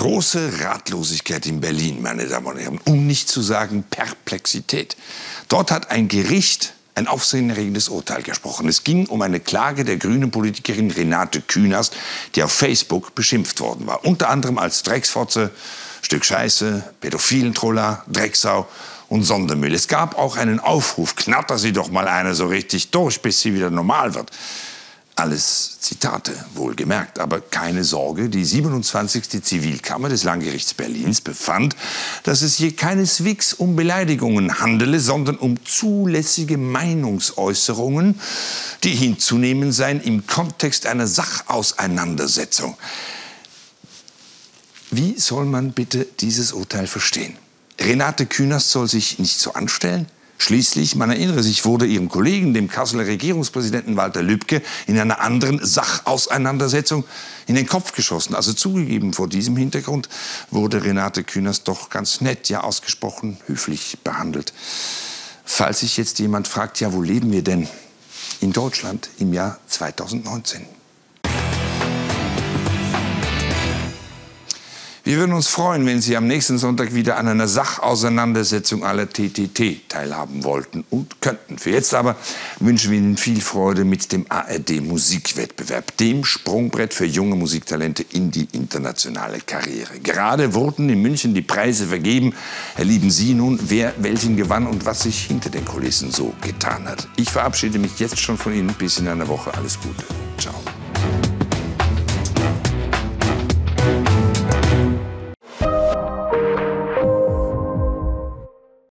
Große Ratlosigkeit in Berlin, meine Damen und Herren, um nicht zu sagen Perplexität. Dort hat ein Gericht ein aufsehenerregendes Urteil gesprochen. Es ging um eine Klage der grünen Politikerin Renate Künast, die auf Facebook beschimpft worden war. Unter anderem als Drecksfotze, Stück Scheiße, Pädophilentroller, Drecksau und Sondermüll. Es gab auch einen Aufruf, knatter sie doch mal eine so richtig durch, bis sie wieder normal wird. Alles Zitate, wohlgemerkt, aber keine Sorge, die 27. Zivilkammer des Landgerichts Berlins befand, dass es hier keineswegs um Beleidigungen handele, sondern um zulässige Meinungsäußerungen, die hinzunehmen seien im Kontext einer Sachauseinandersetzung. Wie soll man bitte dieses Urteil verstehen? Renate Künast soll sich nicht so anstellen? Schließlich, man erinnere sich, wurde ihrem Kollegen, dem Kasseler Regierungspräsidenten Walter Lübcke, in einer anderen Sachauseinandersetzung in den Kopf geschossen. Also zugegeben, vor diesem Hintergrund wurde Renate Künast doch ganz nett, ja ausgesprochen höflich behandelt. Falls sich jetzt jemand fragt, ja, wo leben wir denn? In Deutschland im Jahr 2019. Wir würden uns freuen, wenn Sie am nächsten Sonntag wieder an einer Sachauseinandersetzung aller TTT teilhaben wollten und könnten. Für jetzt aber wünschen wir Ihnen viel Freude mit dem ARD Musikwettbewerb, dem Sprungbrett für junge Musiktalente in die internationale Karriere. Gerade wurden in München die Preise vergeben. Erleben Sie nun, wer welchen gewann und was sich hinter den Kulissen so getan hat. Ich verabschiede mich jetzt schon von Ihnen. Bis in einer Woche. Alles Gute. Ciao.